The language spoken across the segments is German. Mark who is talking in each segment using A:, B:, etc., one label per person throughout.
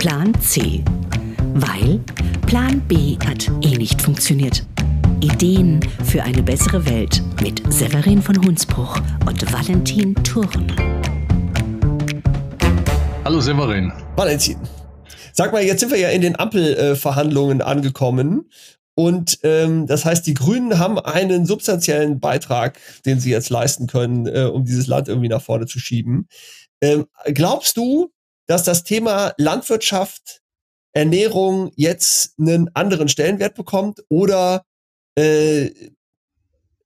A: Plan C. Weil Plan B hat eh nicht funktioniert. Ideen für eine bessere Welt mit Severin von Hunsbruch und Valentin Thurn.
B: Hallo Severin.
C: Valentin. Sag mal, jetzt sind wir ja in den Ampelverhandlungen angekommen. Und ähm, das heißt, die Grünen haben einen substanziellen Beitrag, den sie jetzt leisten können, äh, um dieses Land irgendwie nach vorne zu schieben. Ähm, glaubst du, dass das Thema Landwirtschaft, Ernährung jetzt einen anderen Stellenwert bekommt oder äh,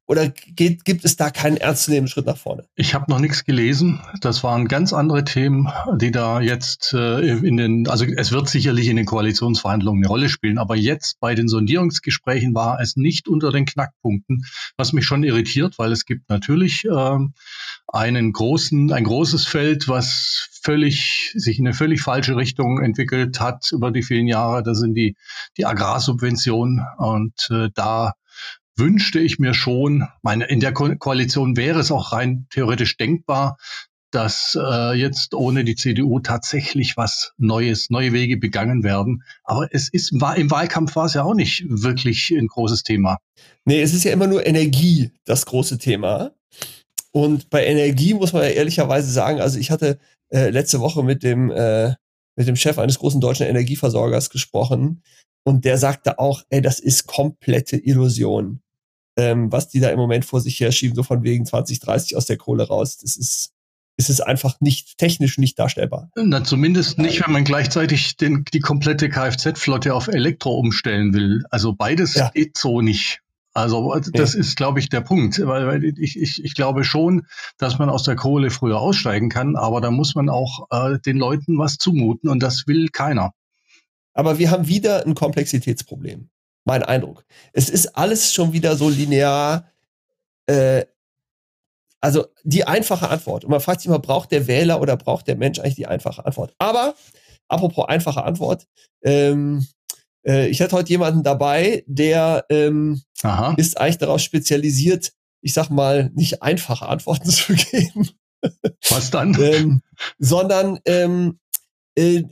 C: oder geht, gibt es da keinen ernstzunehmenden Schritt nach vorne?
B: Ich habe noch nichts gelesen. Das waren ganz andere Themen, die da jetzt äh, in den, also es wird sicherlich in den Koalitionsverhandlungen eine Rolle spielen, aber jetzt bei den Sondierungsgesprächen war es nicht unter den Knackpunkten, was mich schon irritiert, weil es gibt natürlich äh, einen großen, ein großes Feld, was völlig, sich in eine völlig falsche Richtung entwickelt hat über die vielen Jahre. Das sind die, die Agrarsubventionen und äh, da wünschte ich mir schon, meine, in der Ko Koalition wäre es auch rein theoretisch denkbar, dass äh, jetzt ohne die CDU tatsächlich was Neues, neue Wege begangen werden. Aber es ist war im Wahlkampf war es ja auch nicht wirklich ein großes Thema.
C: Nee, es ist ja immer nur Energie das große Thema. Und bei Energie muss man ja ehrlicherweise sagen, also ich hatte äh, letzte Woche mit dem äh, mit dem Chef eines großen deutschen Energieversorgers gesprochen und der sagte auch, ey, das ist komplette Illusion ähm, was die da im Moment vor sich her schieben, so von wegen 2030 aus der Kohle raus. Das ist, ist es einfach nicht technisch nicht darstellbar.
B: Na, zumindest nicht, wenn man gleichzeitig den, die komplette Kfz-Flotte auf Elektro umstellen will. Also beides ja. geht so nicht. Also das ja. ist, glaube ich, der Punkt. Weil, weil ich, ich, ich glaube schon, dass man aus der Kohle früher aussteigen kann, aber da muss man auch äh, den Leuten was zumuten und das will keiner.
C: Aber wir haben wieder ein Komplexitätsproblem mein Eindruck. Es ist alles schon wieder so linear. Äh, also die einfache Antwort. Und man fragt sich immer, braucht der Wähler oder braucht der Mensch eigentlich die einfache Antwort? Aber, apropos einfache Antwort, ähm, äh, ich hatte heute jemanden dabei, der ähm, ist eigentlich darauf spezialisiert, ich sag mal, nicht einfache Antworten zu geben.
B: Was dann?
C: ähm, sondern ähm, äh,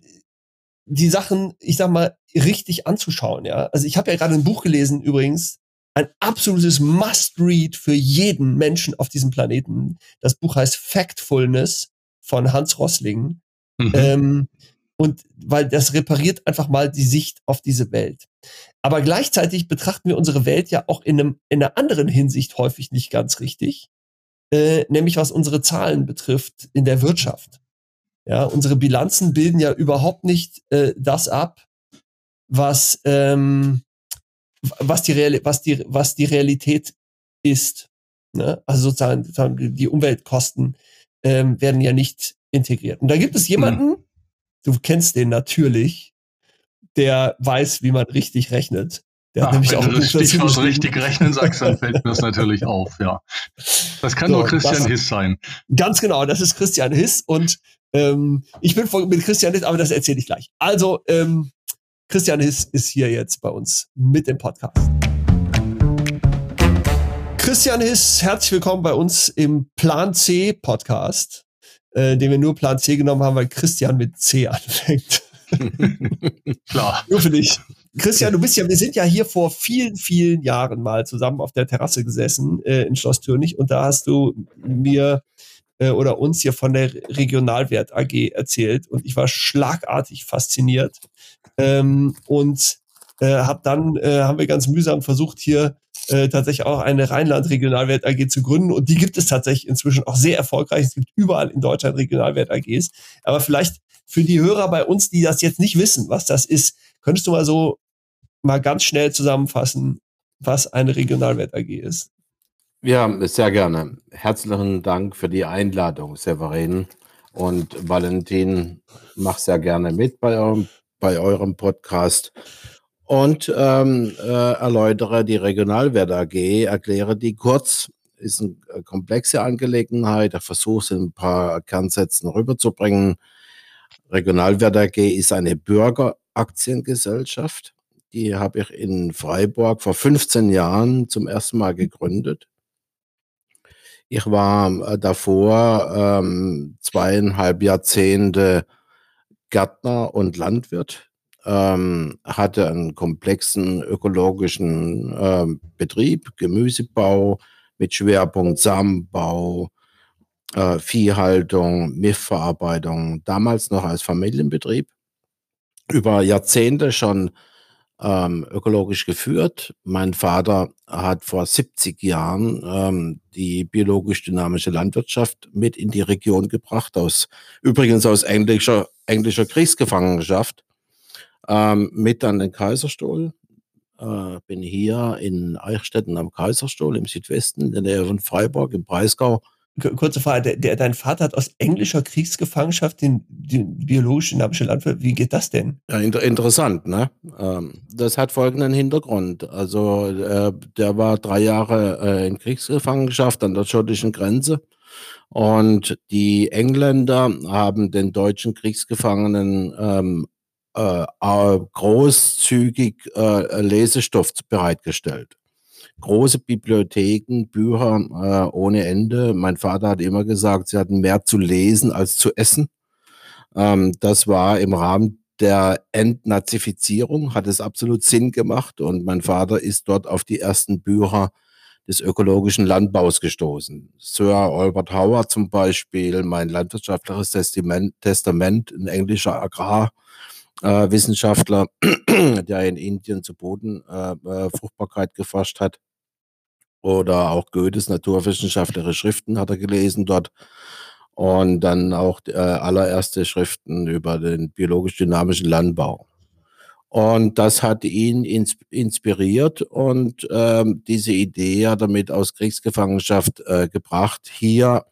C: die Sachen, ich sag mal, richtig anzuschauen, ja. Also ich habe ja gerade ein Buch gelesen, übrigens, ein absolutes Must-Read für jeden Menschen auf diesem Planeten. Das Buch heißt Factfulness von Hans Rossling. Mhm. Ähm, und weil das repariert einfach mal die Sicht auf diese Welt. Aber gleichzeitig betrachten wir unsere Welt ja auch in, einem, in einer anderen Hinsicht häufig nicht ganz richtig, äh, nämlich was unsere Zahlen betrifft in der Wirtschaft. Ja, unsere Bilanzen bilden ja überhaupt nicht äh, das ab, was, ähm, was, die Real was, die, was die Realität ist. Ne? Also sozusagen, sozusagen die Umweltkosten ähm, werden ja nicht integriert. Und da gibt es jemanden, mhm. du kennst den natürlich, der weiß, wie man richtig rechnet. Der
B: hat Ach, nämlich auch du das Stichwort richtig rechnen sagst, dann fällt mir das natürlich auf, ja. Das kann so, nur Christian das, Hiss sein.
C: Ganz genau, das ist Christian Hiss und ähm, ich bin mit Christian Hiss, aber das erzähle ich gleich. Also, ähm, Christian Hiss ist hier jetzt bei uns mit dem Podcast. Christian Hiss, herzlich willkommen bei uns im Plan C Podcast, äh, den wir nur Plan C genommen haben, weil Christian mit C anfängt. Klar. Nur für dich. Christian, du bist ja, wir sind ja hier vor vielen, vielen Jahren mal zusammen auf der Terrasse gesessen äh, in Schloss Türnich und da hast du mir äh, oder uns hier von der Regionalwert AG erzählt und ich war schlagartig fasziniert ähm, und äh, hab dann äh, haben wir ganz mühsam versucht hier äh, tatsächlich auch eine Rheinland Regionalwert AG zu gründen und die gibt es tatsächlich inzwischen auch sehr erfolgreich. Es gibt überall in Deutschland Regionalwert AGs, aber vielleicht für die Hörer bei uns, die das jetzt nicht wissen, was das ist, könntest du mal so mal ganz schnell zusammenfassen, was eine Regionalwert AG ist?
D: Ja, sehr gerne. Herzlichen Dank für die Einladung, Severin. Und Valentin, mach sehr gerne mit bei eurem, bei eurem Podcast und ähm, äh, erläutere die Regionalwert AG, erkläre die kurz. Ist eine äh, komplexe Angelegenheit. Ich versuche es in ein paar Kernsätzen rüberzubringen. Regionalwert AG ist eine Bürgeraktiengesellschaft. Die habe ich in Freiburg vor 15 Jahren zum ersten Mal gegründet. Ich war äh, davor ähm, zweieinhalb Jahrzehnte Gärtner und Landwirt, ähm, hatte einen komplexen ökologischen ähm, Betrieb, Gemüsebau mit Schwerpunkt Samenbau, äh, Viehhaltung, Milchverarbeitung, damals noch als Familienbetrieb, über Jahrzehnte schon ähm, ökologisch geführt. Mein Vater hat vor 70 Jahren ähm, die biologisch-dynamische Landwirtschaft mit in die Region gebracht, aus, übrigens aus englischer, englischer Kriegsgefangenschaft, ähm, mit an den Kaiserstuhl. Äh, bin hier in Eichstätten am Kaiserstuhl im Südwesten, in der Nähe von Freiburg im Breisgau
C: kurze Frage, der, der, dein Vater hat aus englischer Kriegsgefangenschaft den, den biologisch-dynamischen Landwirt, wie geht das denn?
D: Ja, inter interessant, ne? Ähm, das hat folgenden Hintergrund. Also, äh, der war drei Jahre äh, in Kriegsgefangenschaft an der schottischen Grenze. Und die Engländer haben den deutschen Kriegsgefangenen ähm, äh, großzügig äh, Lesestoff bereitgestellt große Bibliotheken, Bücher äh, ohne Ende. Mein Vater hat immer gesagt, sie hatten mehr zu lesen als zu essen. Ähm, das war im Rahmen der Entnazifizierung, hat es absolut Sinn gemacht und mein Vater ist dort auf die ersten Bücher des ökologischen Landbaus gestoßen. Sir Albert Howard zum Beispiel, mein landwirtschaftliches Testament, Testament ein englischer Agrarwissenschaftler, äh, der in Indien zu Bodenfruchtbarkeit äh, äh geforscht hat oder auch Goethes naturwissenschaftliche Schriften hat er gelesen dort. Und dann auch äh, allererste Schriften über den biologisch-dynamischen Landbau. Und das hat ihn ins inspiriert und ähm, diese Idee hat er mit aus Kriegsgefangenschaft äh, gebracht, hier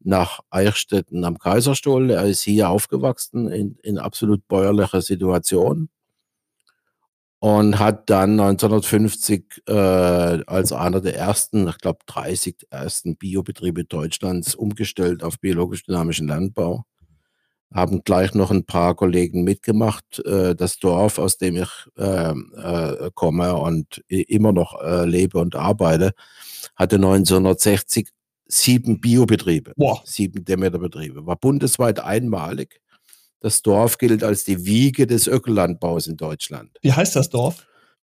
D: nach Eichstätten am Kaiserstuhl. Er ist hier aufgewachsen in, in absolut bäuerlicher Situation und hat dann 1950 äh, als einer der ersten, ich glaube 30 ersten Biobetriebe Deutschlands umgestellt auf biologisch-dynamischen Landbau. Haben gleich noch ein paar Kollegen mitgemacht. Äh, das Dorf, aus dem ich äh, äh, komme und immer noch äh, lebe und arbeite, hatte 1960 sieben Biobetriebe, Boah. sieben Demeterbetriebe. War bundesweit einmalig das Dorf gilt als die Wiege des Ökolandbaus in Deutschland.
C: Wie heißt das Dorf?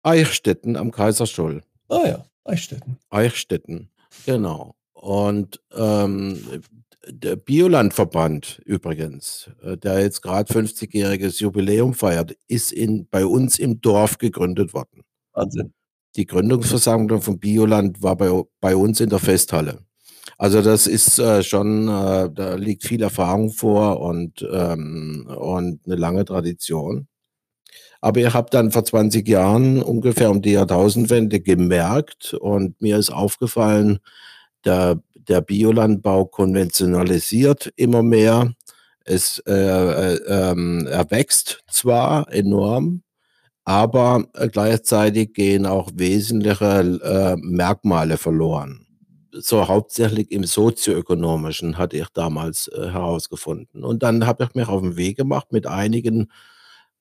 D: Eichstätten am Kaiserstuhl.
C: Ah ja, Eichstätten.
D: Eichstätten, genau. Und ähm, der Biolandverband übrigens, äh, der jetzt gerade 50-jähriges Jubiläum feiert, ist in, bei uns im Dorf gegründet worden.
C: Wahnsinn.
D: Die Gründungsversammlung von Bioland war bei, bei uns in der Festhalle. Also das ist äh, schon, äh, da liegt viel Erfahrung vor und, ähm, und eine lange Tradition. Aber ich habe dann vor 20 Jahren ungefähr um die Jahrtausendwende gemerkt und mir ist aufgefallen, der, der Biolandbau konventionalisiert immer mehr. Es äh, äh, ähm, er wächst zwar enorm, aber gleichzeitig gehen auch wesentliche äh, Merkmale verloren so hauptsächlich im sozioökonomischen hatte ich damals äh, herausgefunden. Und dann habe ich mich auf den Weg gemacht, mit einigen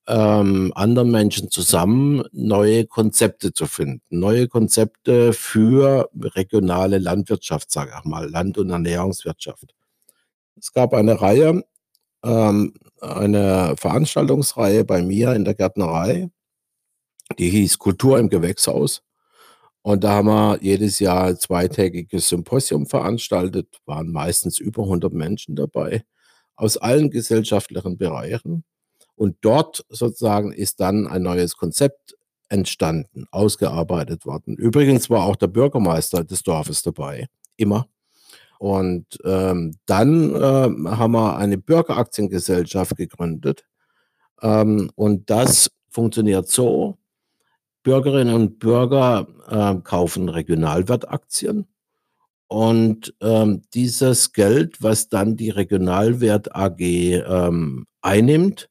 D: ähm, anderen Menschen zusammen neue Konzepte zu finden. Neue Konzepte für regionale Landwirtschaft, sage ich mal, Land- und Ernährungswirtschaft. Es gab eine Reihe, ähm, eine Veranstaltungsreihe bei mir in der Gärtnerei, die hieß Kultur im Gewächshaus. Und da haben wir jedes Jahr ein zweitägiges Symposium veranstaltet, waren meistens über 100 Menschen dabei aus allen gesellschaftlichen Bereichen. Und dort sozusagen ist dann ein neues Konzept entstanden, ausgearbeitet worden. Übrigens war auch der Bürgermeister des Dorfes dabei, immer. Und ähm, dann äh, haben wir eine Bürgeraktiengesellschaft gegründet. Ähm, und das funktioniert so, Bürgerinnen und Bürger äh, kaufen Regionalwertaktien. Und ähm, dieses Geld, was dann die Regionalwert AG ähm, einnimmt,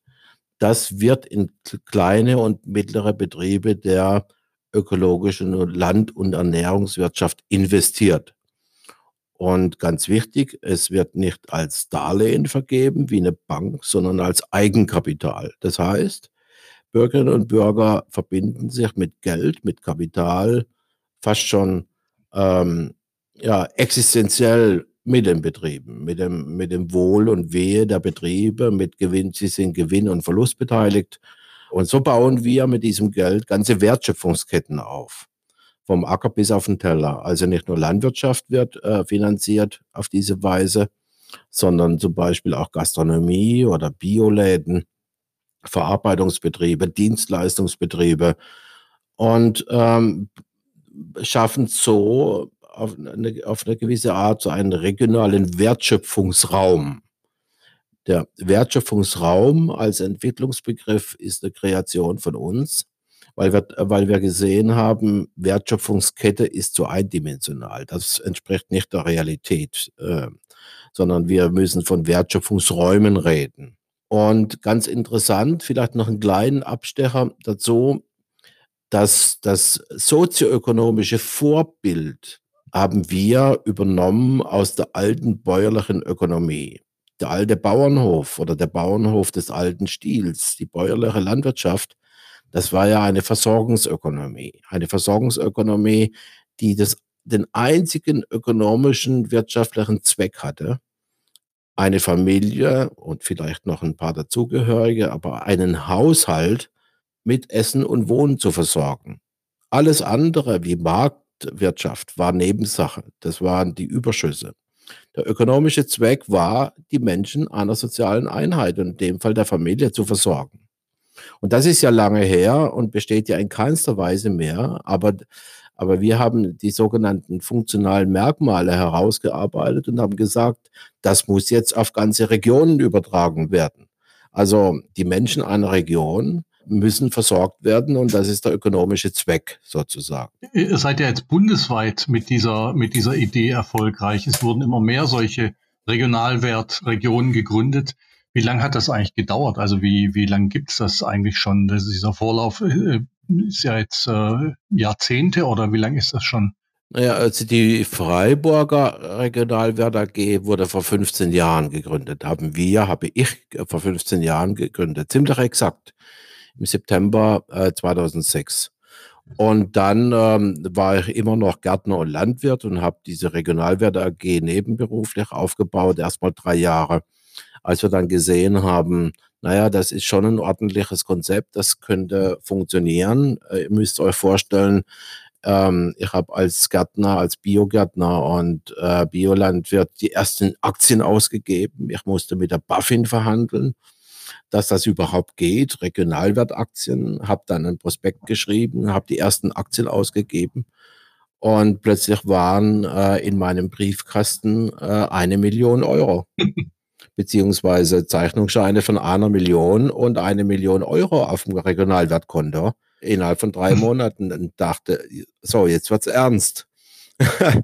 D: das wird in kleine und mittlere Betriebe der ökologischen Land- und Ernährungswirtschaft investiert. Und ganz wichtig, es wird nicht als Darlehen vergeben wie eine Bank, sondern als Eigenkapital. Das heißt, Bürgerinnen und Bürger verbinden sich mit Geld, mit Kapital fast schon ähm, ja, existenziell mit den Betrieben, mit dem, mit dem Wohl und Wehe der Betriebe, mit Gewinn, sie sind Gewinn und Verlust beteiligt. Und so bauen wir mit diesem Geld ganze Wertschöpfungsketten auf. Vom Acker bis auf den Teller. Also nicht nur Landwirtschaft wird äh, finanziert auf diese Weise, sondern zum Beispiel auch Gastronomie oder Bioläden, Verarbeitungsbetriebe, Dienstleistungsbetriebe und ähm, schaffen so auf eine, auf eine gewisse Art so einen regionalen Wertschöpfungsraum. Der Wertschöpfungsraum als Entwicklungsbegriff ist eine Kreation von uns, weil wir, weil wir gesehen haben, Wertschöpfungskette ist so eindimensional. Das entspricht nicht der Realität, äh, sondern wir müssen von Wertschöpfungsräumen reden. Und ganz interessant, vielleicht noch einen kleinen Abstecher dazu, dass das sozioökonomische Vorbild haben wir übernommen aus der alten bäuerlichen Ökonomie. Der alte Bauernhof oder der Bauernhof des alten Stils, die bäuerliche Landwirtschaft, das war ja eine Versorgungsökonomie. Eine Versorgungsökonomie, die das, den einzigen ökonomischen, wirtschaftlichen Zweck hatte, eine Familie und vielleicht noch ein paar dazugehörige, aber einen Haushalt mit Essen und Wohnen zu versorgen. Alles andere wie Markt Wirtschaft war Nebensache. Das waren die Überschüsse. Der ökonomische Zweck war, die Menschen einer sozialen Einheit, in dem Fall der Familie, zu versorgen. Und das ist ja lange her und besteht ja in keinster Weise mehr. Aber, aber wir haben die sogenannten funktionalen Merkmale herausgearbeitet und haben gesagt, das muss jetzt auf ganze Regionen übertragen werden. Also die Menschen einer Region müssen versorgt werden und das ist der ökonomische Zweck sozusagen.
B: Ihr seid ja jetzt bundesweit mit dieser, mit dieser Idee erfolgreich. Es wurden immer mehr solche Regionalwertregionen gegründet. Wie lange hat das eigentlich gedauert? Also wie, wie lange gibt es das eigentlich schon? Das, dieser Vorlauf äh, ist ja jetzt äh, Jahrzehnte oder wie lange ist das schon?
D: Naja, also die Freiburger Regionalwert AG wurde vor 15 Jahren gegründet. Haben wir, habe ich vor 15 Jahren gegründet. Ziemlich exakt im September äh, 2006. Und dann ähm, war ich immer noch Gärtner und Landwirt und habe diese Regionalwerte AG nebenberuflich aufgebaut, erstmal drei Jahre. Als wir dann gesehen haben, naja, das ist schon ein ordentliches Konzept, das könnte funktionieren. Äh, ihr müsst euch vorstellen, ähm, ich habe als Gärtner, als Biogärtner und äh, Biolandwirt die ersten Aktien ausgegeben. Ich musste mit der Buffin verhandeln dass das überhaupt geht. Regionalwertaktien, habe dann ein Prospekt geschrieben, habe die ersten Aktien ausgegeben und plötzlich waren äh, in meinem Briefkasten äh, eine Million Euro. beziehungsweise Zeichnungsscheine von einer Million und eine Million Euro auf dem Regionalwertkonto innerhalb von drei Monaten und dachte, so, jetzt wird's ernst.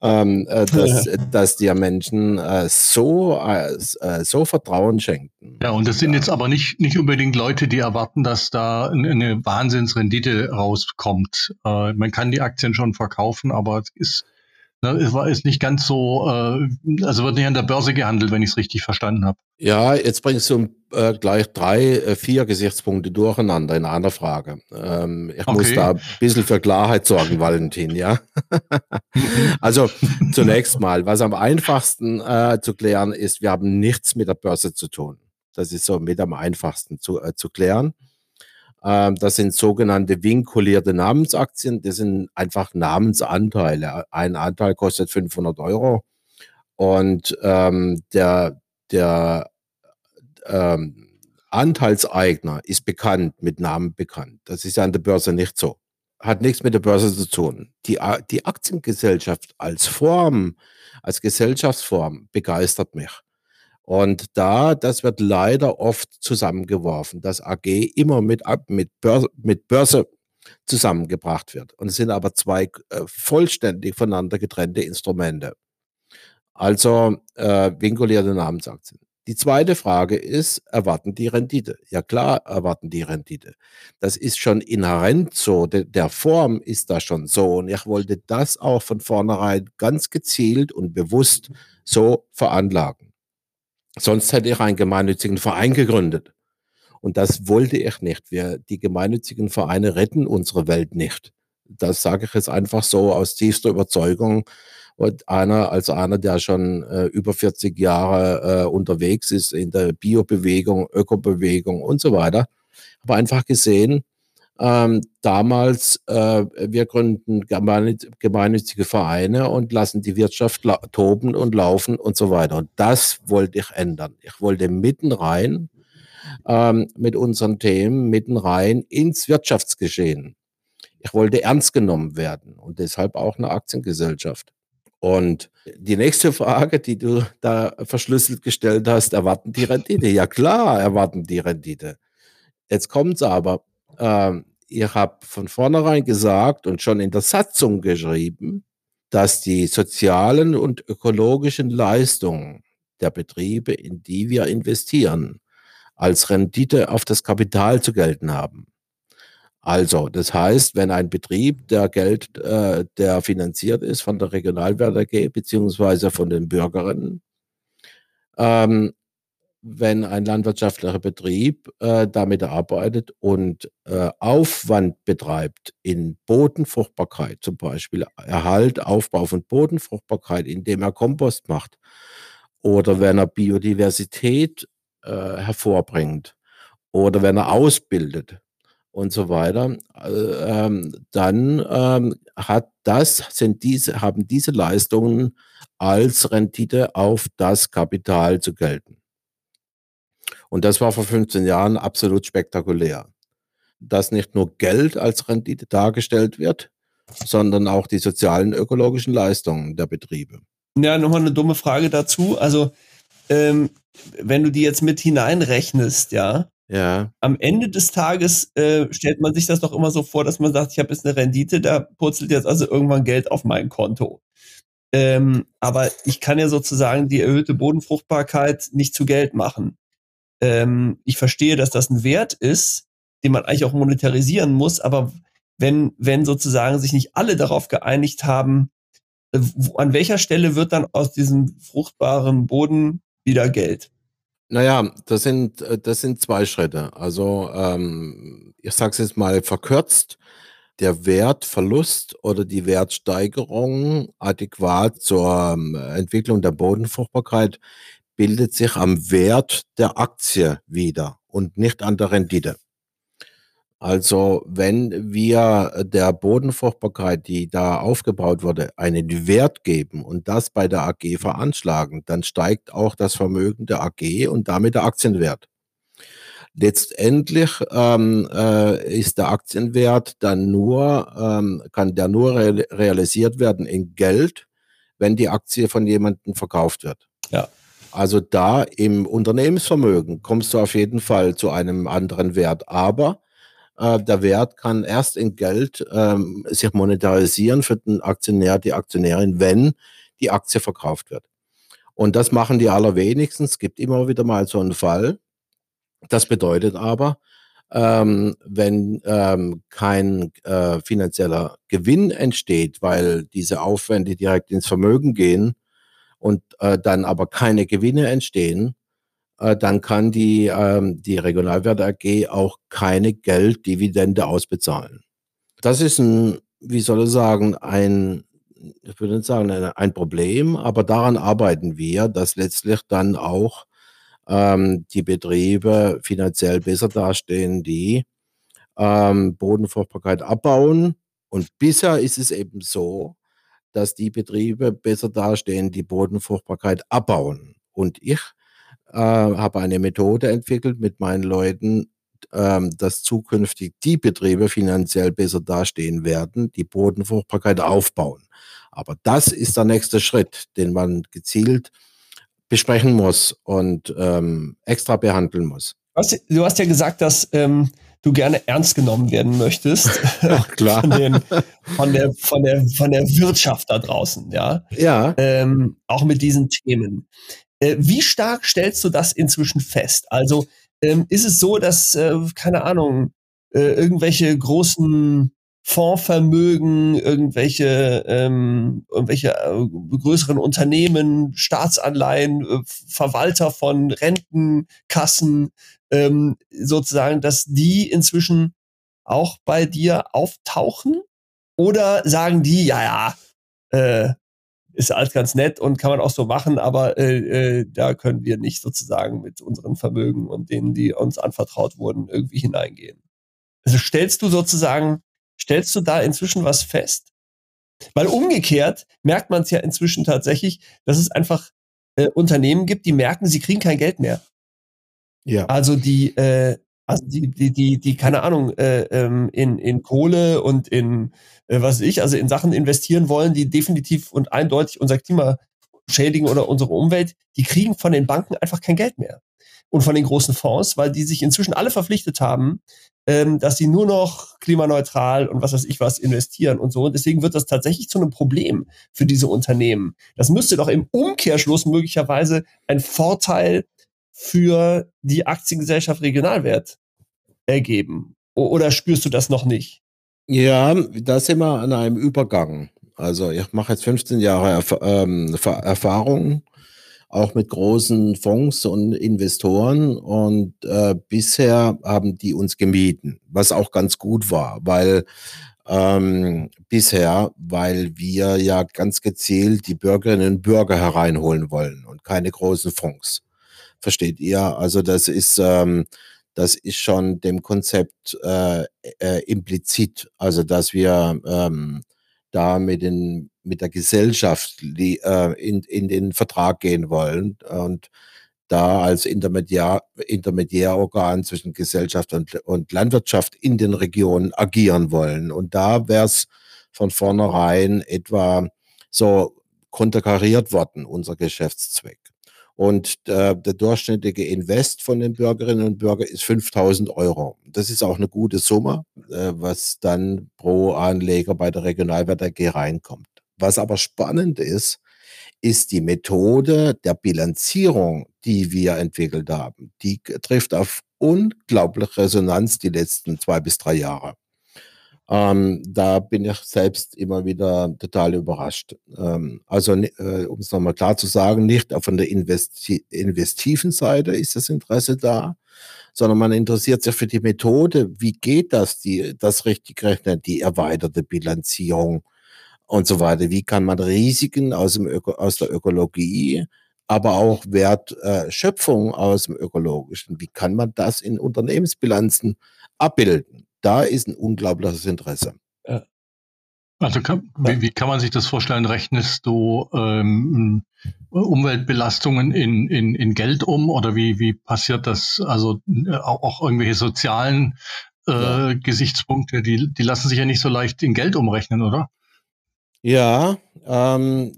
D: ähm, äh, dass, dass dir Menschen äh, so, äh, äh, so Vertrauen schenken.
B: Ja, und das sind jetzt aber nicht, nicht unbedingt Leute, die erwarten, dass da eine Wahnsinnsrendite rauskommt. Äh, man kann die Aktien schon verkaufen, aber es ist Ne, es war ist nicht ganz so, äh, also wird nicht an der Börse gehandelt, wenn ich es richtig verstanden habe.
D: Ja, jetzt bringst du äh, gleich drei, äh, vier Gesichtspunkte durcheinander in einer Frage. Ähm, ich okay. muss da ein bisschen für Klarheit sorgen, Valentin, ja. also zunächst mal, was am einfachsten äh, zu klären ist, wir haben nichts mit der Börse zu tun. Das ist so mit am einfachsten zu, äh, zu klären. Ähm, das sind sogenannte vinkulierte Namensaktien. Das sind einfach Namensanteile. Ein Anteil kostet 500 Euro und ähm, der, der ähm, Anteilseigner ist bekannt, mit Namen bekannt. Das ist ja an der Börse nicht so. Hat nichts mit der Börse zu tun. Die, die Aktiengesellschaft als Form, als Gesellschaftsform begeistert mich. Und da, das wird leider oft zusammengeworfen, dass AG immer mit, mit, Börse, mit Börse zusammengebracht wird. Und es sind aber zwei äh, vollständig voneinander getrennte Instrumente. Also äh, vinkulierte Namensaktien. Die zweite Frage ist, erwarten die Rendite? Ja klar, erwarten die Rendite. Das ist schon inhärent so, de, der Form ist da schon so. Und ich wollte das auch von vornherein ganz gezielt und bewusst so veranlagen. Sonst hätte ich einen gemeinnützigen Verein gegründet. Und das wollte ich nicht. Wir, die gemeinnützigen Vereine retten unsere Welt nicht. Das sage ich jetzt einfach so aus tiefster Überzeugung. Und einer, als einer, der schon äh, über 40 Jahre äh, unterwegs ist in der Biobewegung, Ökobewegung und so weiter, habe einfach gesehen, ähm, damals, äh, wir gründen gemeinnützige Vereine und lassen die Wirtschaft toben und laufen und so weiter. Und das wollte ich ändern. Ich wollte mitten rein ähm, mit unseren Themen, mitten rein ins Wirtschaftsgeschehen. Ich wollte ernst genommen werden und deshalb auch eine Aktiengesellschaft. Und die nächste Frage, die du da verschlüsselt gestellt hast, erwarten die Rendite? Ja klar, erwarten die Rendite. Jetzt kommt es aber, ähm, ihr habt von vornherein gesagt und schon in der Satzung geschrieben, dass die sozialen und ökologischen Leistungen der Betriebe, in die wir investieren, als Rendite auf das Kapital zu gelten haben. Also, das heißt, wenn ein Betrieb, der Geld, äh, der finanziert ist von der Regionalwert AG beziehungsweise von den Bürgerinnen, ähm, wenn ein landwirtschaftlicher Betrieb äh, damit arbeitet und äh, Aufwand betreibt in Bodenfruchtbarkeit, zum Beispiel Erhalt, Aufbau von Bodenfruchtbarkeit, indem er Kompost macht, oder wenn er Biodiversität äh, hervorbringt, oder wenn er ausbildet und so weiter, äh, ähm, dann ähm, hat das, sind diese, haben diese Leistungen als Rendite auf das Kapital zu gelten. Und das war vor 15 Jahren absolut spektakulär. Dass nicht nur Geld als Rendite dargestellt wird, sondern auch die sozialen ökologischen Leistungen der Betriebe.
C: Ja, nochmal eine dumme Frage dazu. Also, ähm, wenn du die jetzt mit hineinrechnest, ja,
D: ja.
C: Am Ende des Tages äh, stellt man sich das doch immer so vor, dass man sagt, ich habe jetzt eine Rendite, da purzelt jetzt also irgendwann Geld auf mein Konto. Ähm, aber ich kann ja sozusagen die erhöhte Bodenfruchtbarkeit nicht zu Geld machen ähm, ich verstehe, dass das ein Wert ist, den man eigentlich auch monetarisieren muss, aber wenn, wenn sozusagen sich nicht alle darauf geeinigt haben, äh, an welcher Stelle wird dann aus diesem fruchtbaren Boden wieder Geld?
D: Naja, das sind, äh, das sind zwei Schritte. Also ähm, ich sage es jetzt mal verkürzt, der Wertverlust oder die Wertsteigerung adäquat zur ähm, Entwicklung der Bodenfruchtbarkeit bildet sich am Wert der Aktie wieder und nicht an der Rendite. Also wenn wir der Bodenfruchtbarkeit, die da aufgebaut wurde, einen Wert geben und das bei der AG veranschlagen, dann steigt auch das Vermögen der AG und damit der Aktienwert. Letztendlich ähm, äh, ist der Aktienwert dann nur, ähm, kann der nur re realisiert werden in Geld, wenn die Aktie von jemandem verkauft wird.
C: Ja.
D: Also da im Unternehmensvermögen kommst du auf jeden Fall zu einem anderen Wert, aber äh, der Wert kann erst in Geld ähm, sich monetarisieren für den Aktionär, die Aktionärin, wenn die Aktie verkauft wird. Und das machen die allerwenigsten. Es gibt immer wieder mal so einen Fall. Das bedeutet aber, ähm, wenn ähm, kein äh, finanzieller Gewinn entsteht, weil diese Aufwände direkt ins Vermögen gehen, und äh, dann aber keine Gewinne entstehen, äh, dann kann die, ähm, die Regionalwert AG auch keine Gelddividende ausbezahlen. Das ist ein, wie soll ich sagen, ein, ich würde nicht sagen, ein Problem, aber daran arbeiten wir, dass letztlich dann auch ähm, die Betriebe finanziell besser dastehen, die ähm, Bodenfruchtbarkeit abbauen. Und bisher ist es eben so, dass die Betriebe besser dastehen, die Bodenfruchtbarkeit abbauen. Und ich äh, habe eine Methode entwickelt mit meinen Leuten, ähm, dass zukünftig die Betriebe finanziell besser dastehen werden, die Bodenfruchtbarkeit aufbauen. Aber das ist der nächste Schritt, den man gezielt besprechen muss und ähm, extra behandeln muss.
C: Du hast ja gesagt, dass ähm, du gerne ernst genommen werden möchtest.
D: Klar.
C: Von, den, von, der, von, der, von der Wirtschaft da draußen, ja.
D: Ja.
C: Ähm, auch mit diesen Themen. Äh, wie stark stellst du das inzwischen fest? Also ähm, ist es so, dass, äh, keine Ahnung, äh, irgendwelche großen Fondsvermögen, irgendwelche, ähm, irgendwelche äh, größeren Unternehmen, Staatsanleihen, äh, Verwalter von Rentenkassen, ähm, sozusagen, dass die inzwischen auch bei dir auftauchen? Oder sagen die, ja, ja, äh, ist alles ganz nett und kann man auch so machen, aber äh, äh, da können wir nicht sozusagen mit unseren Vermögen und denen, die uns anvertraut wurden, irgendwie hineingehen. Also stellst du sozusagen, stellst du da inzwischen was fest? Weil umgekehrt merkt man es ja inzwischen tatsächlich, dass es einfach äh, Unternehmen gibt, die merken, sie kriegen kein Geld mehr. Ja. Also die, äh, also die, die, die, die, keine Ahnung, äh, ähm, in, in Kohle und in, äh, was weiß ich, also in Sachen investieren wollen, die definitiv und eindeutig unser Klima schädigen oder unsere Umwelt, die kriegen von den Banken einfach kein Geld mehr. Und von den großen Fonds, weil die sich inzwischen alle verpflichtet haben, ähm, dass sie nur noch klimaneutral und was weiß ich was investieren und so. Und deswegen wird das tatsächlich zu einem Problem für diese Unternehmen. Das müsste doch im Umkehrschluss möglicherweise ein Vorteil für die Aktiengesellschaft Regionalwert ergeben? Oder spürst du das noch nicht?
D: Ja, da sind wir an einem Übergang. Also ich mache jetzt 15 Jahre Erf ähm, Erfahrung, auch mit großen Fonds und Investoren. Und äh, bisher haben die uns gemieden, was auch ganz gut war, weil ähm, bisher, weil wir ja ganz gezielt die Bürgerinnen und Bürger hereinholen wollen und keine großen Fonds. Versteht ihr? Also das ist, ähm, das ist schon dem Konzept äh, äh, implizit, also dass wir ähm, da mit, den, mit der Gesellschaft die, äh, in, in den Vertrag gehen wollen und da als Intermediär, Intermediärorgan zwischen Gesellschaft und, und Landwirtschaft in den Regionen agieren wollen. Und da wäre es von vornherein etwa so konterkariert worden, unser Geschäftszweck. Und äh, der durchschnittliche Invest von den Bürgerinnen und Bürgern ist 5000 Euro. Das ist auch eine gute Summe, äh, was dann pro Anleger bei der Regionalwert AG reinkommt. Was aber spannend ist, ist die Methode der Bilanzierung, die wir entwickelt haben. Die trifft auf unglaubliche Resonanz die letzten zwei bis drei Jahre. Ähm, da bin ich selbst immer wieder total überrascht. Ähm, also, äh, um es nochmal klar zu sagen, nicht von der investi investiven Seite ist das Interesse da, sondern man interessiert sich für die Methode. Wie geht das, die, das richtig rechnen, die erweiterte Bilanzierung und so weiter? Wie kann man Risiken aus, dem Öko aus der Ökologie aber auch Wertschöpfung äh, aus dem Ökologischen. Wie kann man das in Unternehmensbilanzen abbilden? Da ist ein unglaubliches Interesse.
B: Also kann, wie, wie, kann man sich das vorstellen? Rechnest du ähm, Umweltbelastungen in, in, in Geld um oder wie, wie passiert das? Also äh, auch, irgendwelche sozialen äh, ja. Gesichtspunkte, die, die lassen sich ja nicht so leicht in Geld umrechnen, oder?
D: Ja, ähm,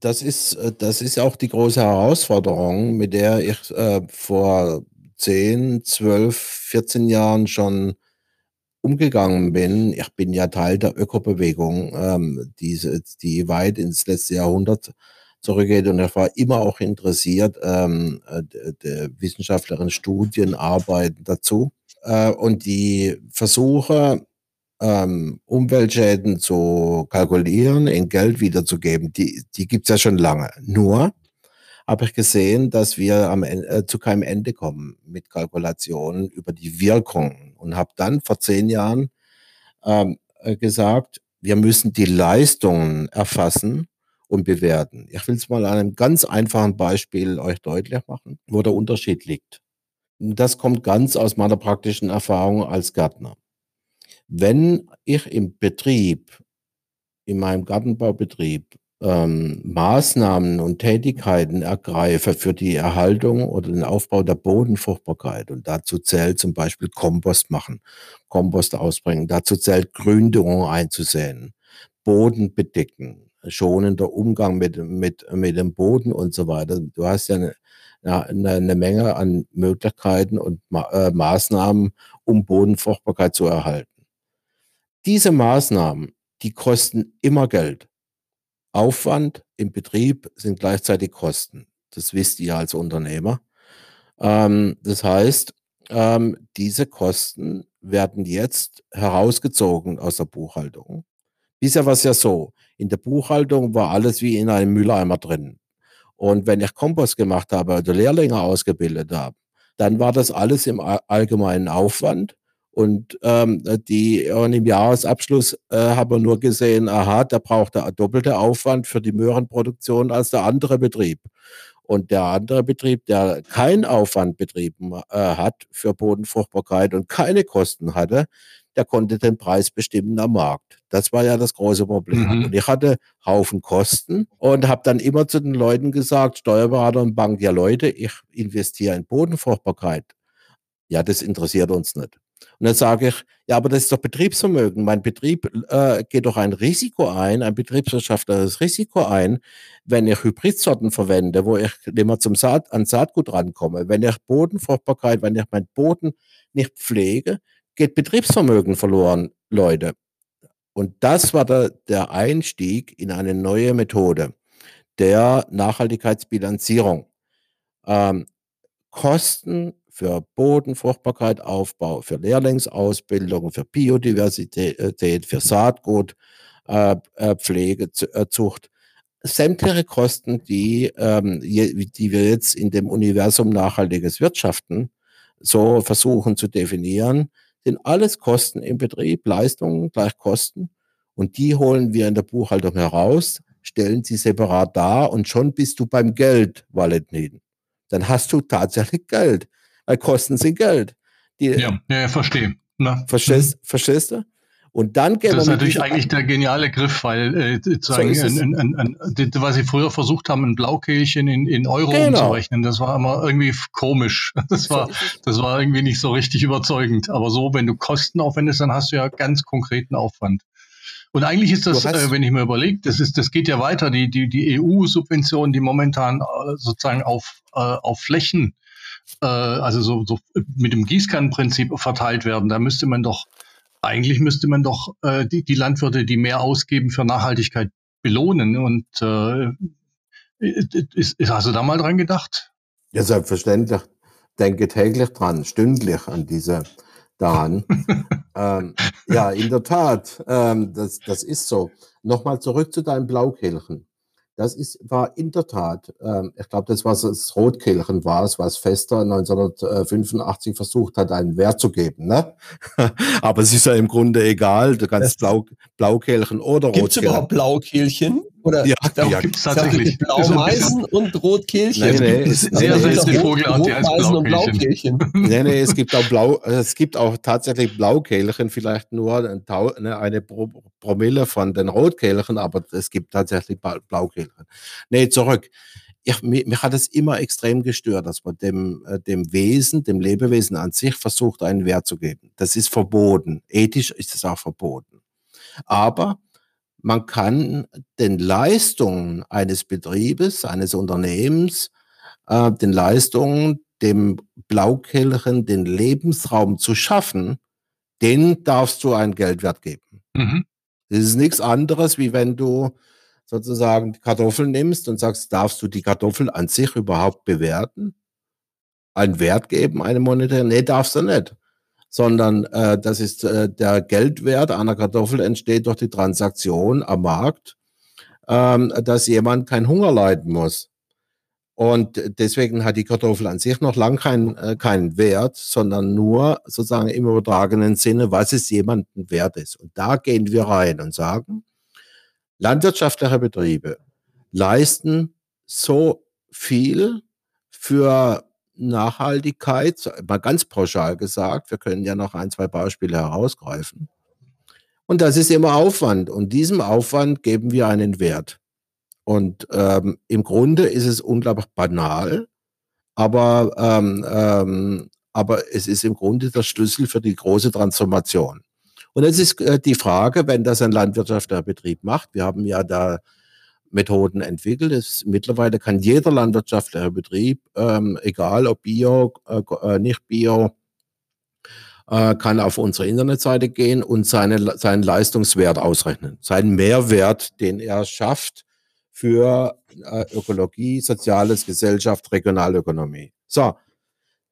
D: das ist, äh, das ist auch die große Herausforderung, mit der ich äh, vor 10, 12, 14 Jahren schon umgegangen bin. Ich bin ja Teil der Ökobewegung, ähm, diese, die weit ins letzte Jahrhundert zurückgeht. Und ich war immer auch interessiert, ähm, äh, der Wissenschaftlerin Studien, Arbeiten dazu. Äh, und die Versuche, ähm, Umweltschäden zu kalkulieren, in Geld wiederzugeben, die, die gibt es ja schon lange. Nur habe ich gesehen, dass wir am äh, zu keinem Ende kommen mit Kalkulationen über die Wirkung und habe dann vor zehn Jahren ähm, äh, gesagt, wir müssen die Leistungen erfassen und bewerten. Ich will es mal an einem ganz einfachen Beispiel euch deutlich machen, wo der Unterschied liegt. Das kommt ganz aus meiner praktischen Erfahrung als Gärtner. Wenn ich im Betrieb, in meinem Gartenbaubetrieb, ähm, Maßnahmen und Tätigkeiten ergreife für die Erhaltung oder den Aufbau der Bodenfruchtbarkeit. Und dazu zählt zum Beispiel Kompost machen, Kompost ausbringen. Dazu zählt Gründüngung einzusehen, Boden bedecken, schonender Umgang mit, mit, mit dem Boden und so weiter. Du hast ja eine, eine, eine Menge an Möglichkeiten und äh, Maßnahmen, um Bodenfruchtbarkeit zu erhalten. Diese Maßnahmen, die kosten immer Geld. Aufwand im Betrieb sind gleichzeitig Kosten. Das wisst ihr als Unternehmer. Ähm, das heißt, ähm, diese Kosten werden jetzt herausgezogen aus der Buchhaltung. Bisher war es ja so, in der Buchhaltung war alles wie in einem Mülleimer drin. Und wenn ich Kompost gemacht habe oder Lehrlinge ausgebildet habe, dann war das alles im allgemeinen Aufwand Und ähm, die und im Jahresabschluss äh, haben wir nur gesehen, aha, da braucht er doppelte Aufwand für die Möhrenproduktion als der andere Betrieb. Und der andere Betrieb, der keinen Aufwand betrieben äh, hat für Bodenfruchtbarkeit und keine Kosten hatte, der konnte den Preis bestimmen am Markt. Das war ja das große Problem. Mhm. Und ich hatte Haufen Kosten und habe dann immer zu den Leuten gesagt, Steuerberater und Bank, ja Leute, ich investiere in Bodenfruchtbarkeit. Ja, das interessiert uns nicht. Und dann sage ich, ja, aber das ist doch Betriebsvermögen. Mein Betrieb äh, geht doch ein Risiko ein, ein betriebswirtschaftliches Risiko ein, wenn ich Hybridsorten verwende, wo ich immer zum Saat, an Saatgut rankomme. Wenn ich Bodenfruchtbarkeit, wenn ich meinen Boden nicht pflege, geht Betriebsvermögen verloren, Leute. Und das war der, der Einstieg in eine neue Methode der Nachhaltigkeitsbilanzierung. Ähm, Kosten für Bodenfruchtbarkeit, Aufbau, für Lehrlingsausbildung, für Biodiversität, für Saatgut, äh, äh Pflege, äh, Zucht. Sämtliche Kosten, die, ähm, die wir jetzt in dem Universum nachhaltiges Wirtschaften so versuchen zu definieren, sind alles Kosten im Betrieb, Leistungen gleich Kosten. Und die holen wir in der Buchhaltung heraus, stellen sie separat dar und schon bist du beim Geld, Valentin. Dann hast du tatsächlich Geld weil Kosten sind Geld.
B: Die, ja, ja, verstehe.
D: Na? Verstehst, mhm. verstehst du? Und dann
B: gehen Das ist natürlich eigentlich der geniale Griff, weil äh, so ein, ein, ein, was sie früher versucht haben, ein Blaukehlchen in, in Euro genau. umzurechnen, das war immer irgendwie komisch. Das war, das war irgendwie nicht so richtig überzeugend. Aber so, wenn du Kosten aufwendest, dann hast du ja ganz konkreten Aufwand. Und eigentlich ist das, äh, wenn ich mir überlege, das ist, das geht ja weiter, die, die, die EU-Subventionen, die momentan äh, sozusagen auf, äh, auf Flächen äh, also so, so mit dem Gießkannenprinzip verteilt werden. Da müsste man doch, eigentlich müsste man doch äh, die, die Landwirte, die mehr ausgeben für Nachhaltigkeit, belohnen. Und äh, ist, ist, hast du da mal dran gedacht?
D: Ja, selbstverständlich. Denke täglich dran, stündlich an diese daran. ähm, ja, in der Tat, ähm, das, das ist so. Nochmal zurück zu deinem Blaukelchen. Das ist, war in der Tat, ähm, ich glaube, das was das Rotkehlchen war, es was Fester 1985 versucht hat, einen Wert zu geben. Ne? Aber es ist ja im Grunde egal, du kannst Blau, Blaukehlchen oder
C: Rotkehlchen. Gibt es überhaupt Blaukehlchen?
B: Oder ja, ja gibt es tatsächlich.
C: Blaumeisen und Rotkehlchen. Nee,
B: nee, sehr seltene Vogelart, die heißt Blaukehlchen.
D: nee, nee, es gibt auch Blau, es gibt auch tatsächlich Blaukehlchen, vielleicht nur ein Tau, ne, eine Promille von den Rotkehlchen, aber es gibt tatsächlich Blaukehlchen. Nee, zurück. Ich, mich, mich hat es immer extrem gestört, dass man dem, äh, dem Wesen, dem Lebewesen an sich versucht, einen Wert zu geben. Das ist verboten. Ethisch ist es auch verboten. Aber man kann den Leistungen eines Betriebes, eines Unternehmens, äh, den Leistungen, dem Blaukelchen den Lebensraum zu schaffen, den darfst du einen Geldwert geben. Mhm. Das ist nichts anderes, wie wenn du sozusagen Kartoffeln nimmst und sagst, darfst du die Kartoffel an sich überhaupt bewerten? Einen Wert geben, eine monetäre? Nee, darfst du nicht sondern äh, das ist äh, der Geldwert einer Kartoffel entsteht durch die Transaktion am Markt, ähm, dass jemand keinen Hunger leiden muss. Und deswegen hat die Kartoffel an sich noch lang keinen äh, keinen Wert, sondern nur sozusagen im übertragenen Sinne, was es jemandem wert ist. Und da gehen wir rein und sagen, landwirtschaftliche Betriebe leisten so viel für Nachhaltigkeit, mal ganz pauschal gesagt, wir können ja noch ein, zwei Beispiele herausgreifen. Und das ist immer Aufwand. Und diesem Aufwand geben wir einen Wert. Und ähm, im Grunde ist es unglaublich banal, aber, ähm, ähm, aber es ist im Grunde der Schlüssel für die große Transformation. Und jetzt ist äh, die Frage, wenn das ein landwirtschaftlicher Betrieb macht, wir haben ja da Methoden entwickelt. Es, mittlerweile kann jeder landwirtschaftliche Betrieb, ähm, egal ob Bio, äh, äh, nicht Bio, äh, kann auf unsere Internetseite gehen und seine, seinen Leistungswert ausrechnen. Seinen Mehrwert, den er schafft für äh, Ökologie, Soziales, Gesellschaft, Regionalökonomie. So,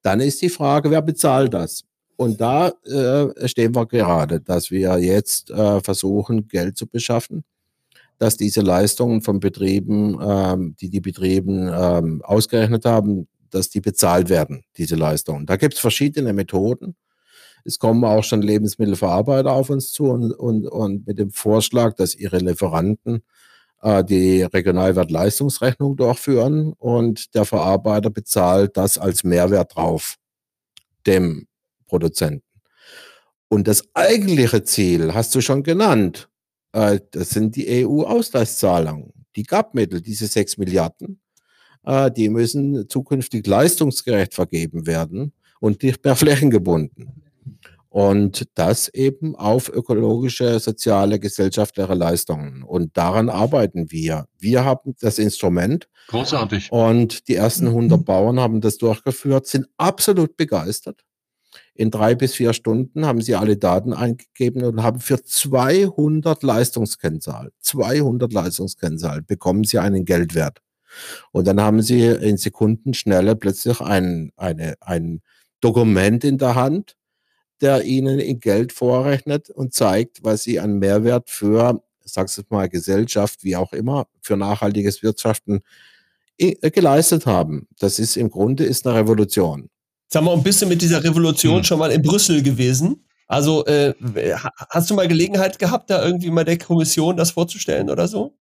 D: dann ist die Frage, wer bezahlt das? Und da äh, stehen wir gerade, dass wir jetzt äh, versuchen, Geld zu beschaffen dass diese Leistungen von Betrieben, ähm, die die Betrieben ähm, ausgerechnet haben, dass die bezahlt werden, diese Leistungen. Da gibt es verschiedene Methoden. Es kommen auch schon Lebensmittelverarbeiter auf uns zu und, und, und mit dem Vorschlag, dass ihre Lieferanten äh, die Regionalwertleistungsrechnung durchführen und der Verarbeiter bezahlt das als Mehrwert drauf dem Produzenten. Und das eigentliche Ziel hast du schon genannt. Äh, das sind die EU-Ausgleichszahlungen, die GAP-Mittel, diese sechs Milliarden. Äh, die müssen zukünftig leistungsgerecht vergeben werden und nicht mehr flächengebunden. Und das eben auf ökologische, soziale, gesellschaftliche Leistungen. Und daran arbeiten wir. Wir haben das Instrument.
B: Großartig.
D: Und die ersten 100 Bauern haben das durchgeführt, sind absolut begeistert. In drei bis vier Stunden haben sie alle Daten eingegeben und haben für 200 Leistungskennzahlen, 200 Leistungskennzahlen bekommen sie einen Geldwert. Und dann haben sie in Sekundenschnelle plötzlich ein, eine, ein Dokument in der Hand, der ihnen in Geld vorrechnet und zeigt, was sie an Mehrwert für, sag's jetzt mal, Gesellschaft, wie auch immer, für nachhaltiges Wirtschaften geleistet haben. Das ist im Grunde ist eine Revolution.
C: Sag mal, ein bisschen mit dieser Revolution hm. schon mal in Brüssel gewesen. Also äh, hast du mal Gelegenheit gehabt, da irgendwie mal der Kommission das vorzustellen oder so?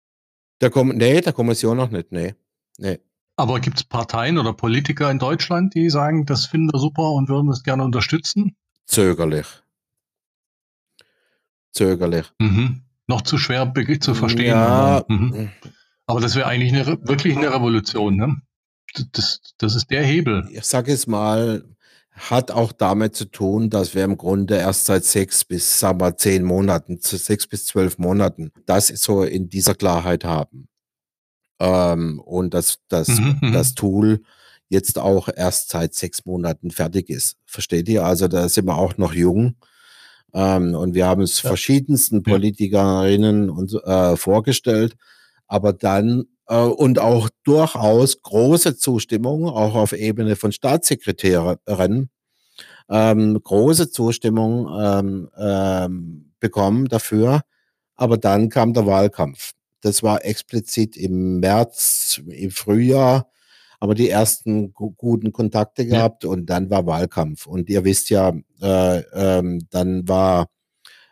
D: Der Kom nee, der Kommission noch nicht, nee. nee.
B: Aber gibt es Parteien oder Politiker in Deutschland, die sagen, das finden wir super und würden das gerne unterstützen?
D: Zögerlich. Zögerlich.
B: Mhm. Noch zu schwer zu verstehen.
D: Ja.
B: Aber, mhm. aber das wäre eigentlich eine, wirklich eine Revolution. Ne? Das, das ist der Hebel.
D: Ich sage es mal, hat auch damit zu tun, dass wir im Grunde erst seit sechs bis, sagen wir, zehn Monaten, sechs bis zwölf Monaten, das so in dieser Klarheit haben. Ähm, und dass das, mhm, mhm, das Tool jetzt auch erst seit sechs Monaten fertig ist. Versteht ihr? Also da sind wir auch noch jung. Ähm, und wir haben es ja. verschiedensten Politikerinnen und, äh, vorgestellt. Aber dann äh, und auch durchaus große Zustimmung, auch auf Ebene von Staatssekretärinnen, ähm, große Zustimmung ähm, ähm, bekommen dafür. Aber dann kam der Wahlkampf. Das war explizit im März, im Frühjahr, aber die ersten guten Kontakte gehabt ja. und dann war Wahlkampf. Und ihr wisst ja, äh, ähm, dann war,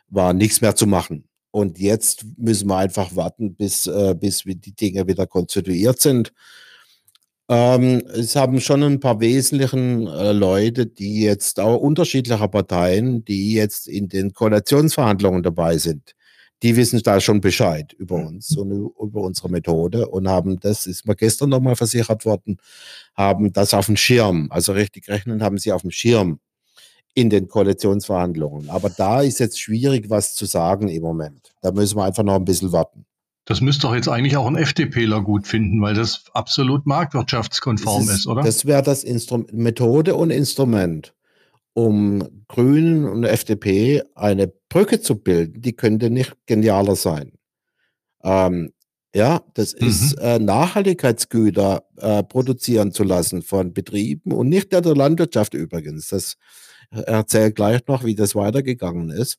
D: war nichts mehr zu machen. Und jetzt müssen wir einfach warten, bis, äh, bis die Dinge wieder konstituiert sind. Ähm, es haben schon ein paar wesentlichen äh, Leute, die jetzt auch unterschiedlicher Parteien, die jetzt in den Koalitionsverhandlungen dabei sind, die wissen da schon Bescheid über uns und über unsere Methode und haben das, ist mir gestern nochmal versichert worden, haben das auf dem Schirm, also richtig rechnen haben sie auf dem Schirm in den Koalitionsverhandlungen. Aber da ist jetzt schwierig, was zu sagen im Moment. Da müssen wir einfach noch ein bisschen warten.
B: Das müsste doch jetzt eigentlich auch ein FDPler gut finden, weil das absolut marktwirtschaftskonform ist, ist, oder?
D: Das wäre das Instrument, Methode und Instrument, um Grünen und FDP eine Brücke zu bilden. Die könnte nicht genialer sein. Ähm, ja, das mhm. ist äh, Nachhaltigkeitsgüter äh, produzieren zu lassen von Betrieben und nicht der, der Landwirtschaft übrigens. Das erzähle gleich noch, wie das weitergegangen ist.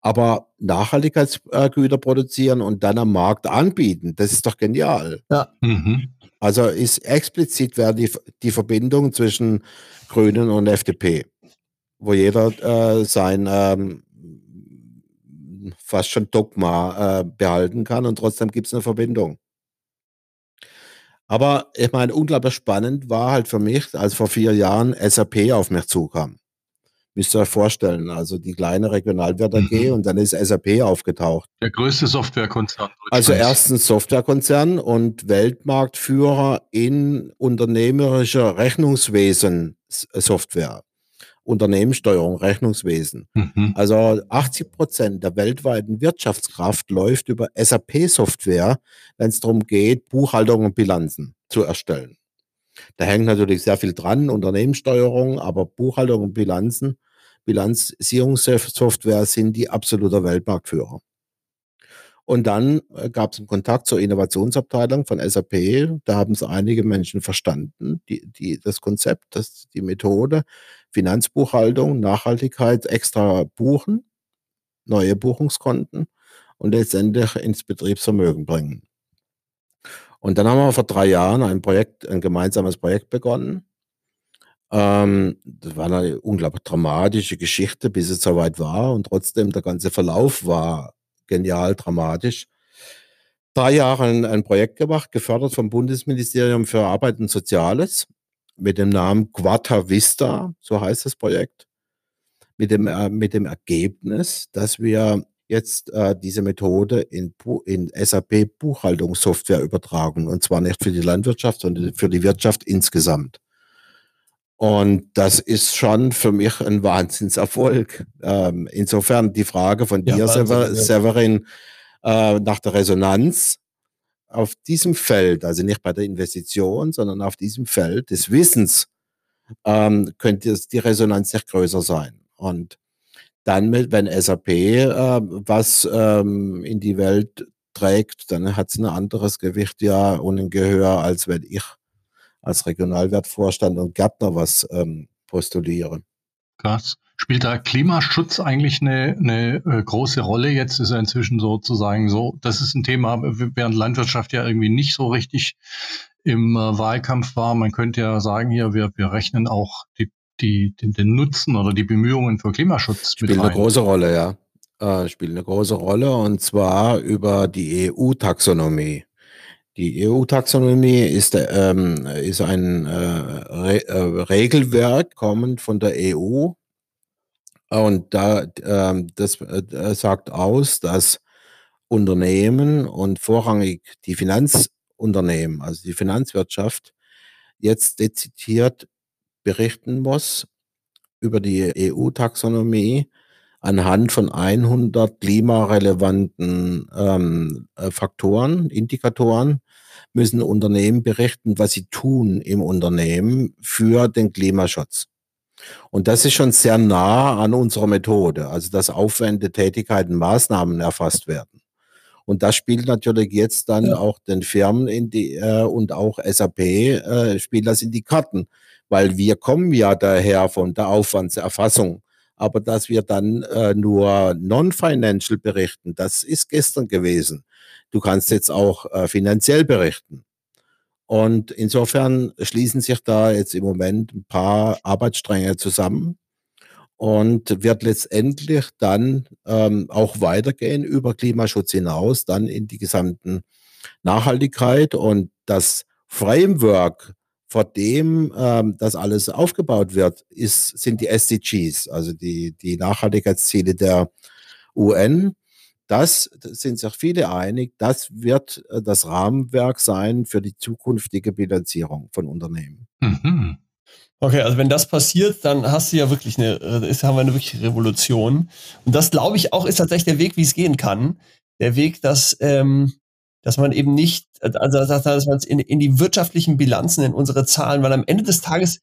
D: Aber Nachhaltigkeitsgüter produzieren und dann am Markt anbieten, das ist doch genial.
C: Ja. Mhm.
D: Also ist explizit wäre die, die Verbindung zwischen Grünen und FDP, wo jeder äh, sein ähm, fast schon Dogma äh, behalten kann und trotzdem gibt es eine Verbindung. Aber ich meine, unglaublich spannend war halt für mich, als vor vier Jahren SAP auf mich zukam. Müsst ihr euch vorstellen, also die kleine Regionalwert AG mhm. und dann ist SAP aufgetaucht.
B: Der größte Softwarekonzern.
D: Also erstens Softwarekonzern und Weltmarktführer in unternehmerischer Rechnungswesen Software. Unternehmenssteuerung, Rechnungswesen. Mhm. Also 80 Prozent der weltweiten Wirtschaftskraft läuft über SAP-Software, wenn es darum geht, Buchhaltung und Bilanzen zu erstellen. Da hängt natürlich sehr viel dran, Unternehmenssteuerung, aber Buchhaltung und Bilanzen, Bilanzierungssoftware sind die absoluter Weltmarktführer. Und dann äh, gab es einen Kontakt zur Innovationsabteilung von SAP. Da haben es einige Menschen verstanden, die, die, das Konzept, das, die Methode, Finanzbuchhaltung, Nachhaltigkeit extra buchen, neue Buchungskonten und letztendlich ins Betriebsvermögen bringen. Und dann haben wir vor drei Jahren ein Projekt, ein gemeinsames Projekt begonnen, Ähm, das war eine unglaublich dramatische Geschichte, bis es soweit war. Und trotzdem, der ganze Verlauf war genial dramatisch. Drei Jahre ein, ein Projekt gemacht, gefördert vom Bundesministerium für Arbeit und Soziales mit dem Namen Quata Vista, so heißt das Projekt, mit dem, äh, mit dem Ergebnis, dass wir jetzt äh, diese Methode in, in SAP Buchhaltungssoftware übertragen. Und zwar nicht für die Landwirtschaft, sondern für die Wirtschaft insgesamt. Und das ist schon für mich ein Wahnsinnserfolg. Ähm, insofern die Frage von dir, ja, Sever Severin, äh, nach der Resonanz auf diesem Feld, also nicht bei der Investition, sondern auf diesem Feld des Wissens, ähm, könnte die Resonanz nicht größer sein. Und dann, wenn SAP äh, was ähm, in die Welt trägt, dann hat es ein anderes Gewicht ja und ein Gehör, als wenn ich als Regionalwertvorstand und Gärtner was ähm, postuliere.
B: Krass. Spielt da Klimaschutz eigentlich eine, eine äh, große Rolle? Jetzt ist er inzwischen sozusagen so, das ist ein Thema, während Landwirtschaft ja irgendwie nicht so richtig im äh, Wahlkampf war. Man könnte ja sagen, hier, wir, wir rechnen auch die, die, den, den Nutzen oder die Bemühungen für Klimaschutz
D: spielt mit rein. eine große Rolle, ja. Äh, spielt eine große Rolle und zwar über die EU-Taxonomie. Die EU-Taxonomie ist, ähm, ist ein äh, Re äh, Regelwerk kommend von der EU und da, ähm, das äh, sagt aus, dass Unternehmen und vorrangig die Finanzunternehmen, also die Finanzwirtschaft, jetzt dezidiert berichten muss über die EU-Taxonomie anhand von 100 klimarelevanten ähm, äh, Faktoren, Indikatoren, müssen Unternehmen berichten, was sie tun im Unternehmen für den Klimaschutz. Und das ist schon sehr nah an unserer Methode, also dass Aufwände, Tätigkeiten, Maßnahmen erfasst werden. Und das spielt natürlich jetzt dann ja. auch den Firmen in die, äh, und auch SAP äh, spielt das in die Karten, weil wir kommen ja daher von der Aufwandserfassung. Aber dass wir dann äh, nur non-financial berichten, das ist gestern gewesen. Du kannst jetzt auch äh, finanziell berichten. Und insofern schließen sich da jetzt im Moment ein paar Arbeitsstränge zusammen und wird letztendlich dann ähm, auch weitergehen über Klimaschutz hinaus, dann in die gesamten Nachhaltigkeit und das Framework, vor dem ähm, das alles aufgebaut wird, ist, sind die SDGs, also die, die Nachhaltigkeitsziele der UN. Das sind sich viele einig, das wird äh, das Rahmenwerk sein für die zukünftige Bilanzierung von Unternehmen. Mhm.
C: Okay, also wenn das passiert, dann hast du ja wirklich eine, äh, ist, haben wir eine wirkliche Revolution. Und das glaube ich auch ist tatsächlich der Weg, wie es gehen kann. Der Weg, dass, ähm, dass man eben nicht, also dass man es in, in die wirtschaftlichen Bilanzen, in unsere Zahlen, weil am Ende des Tages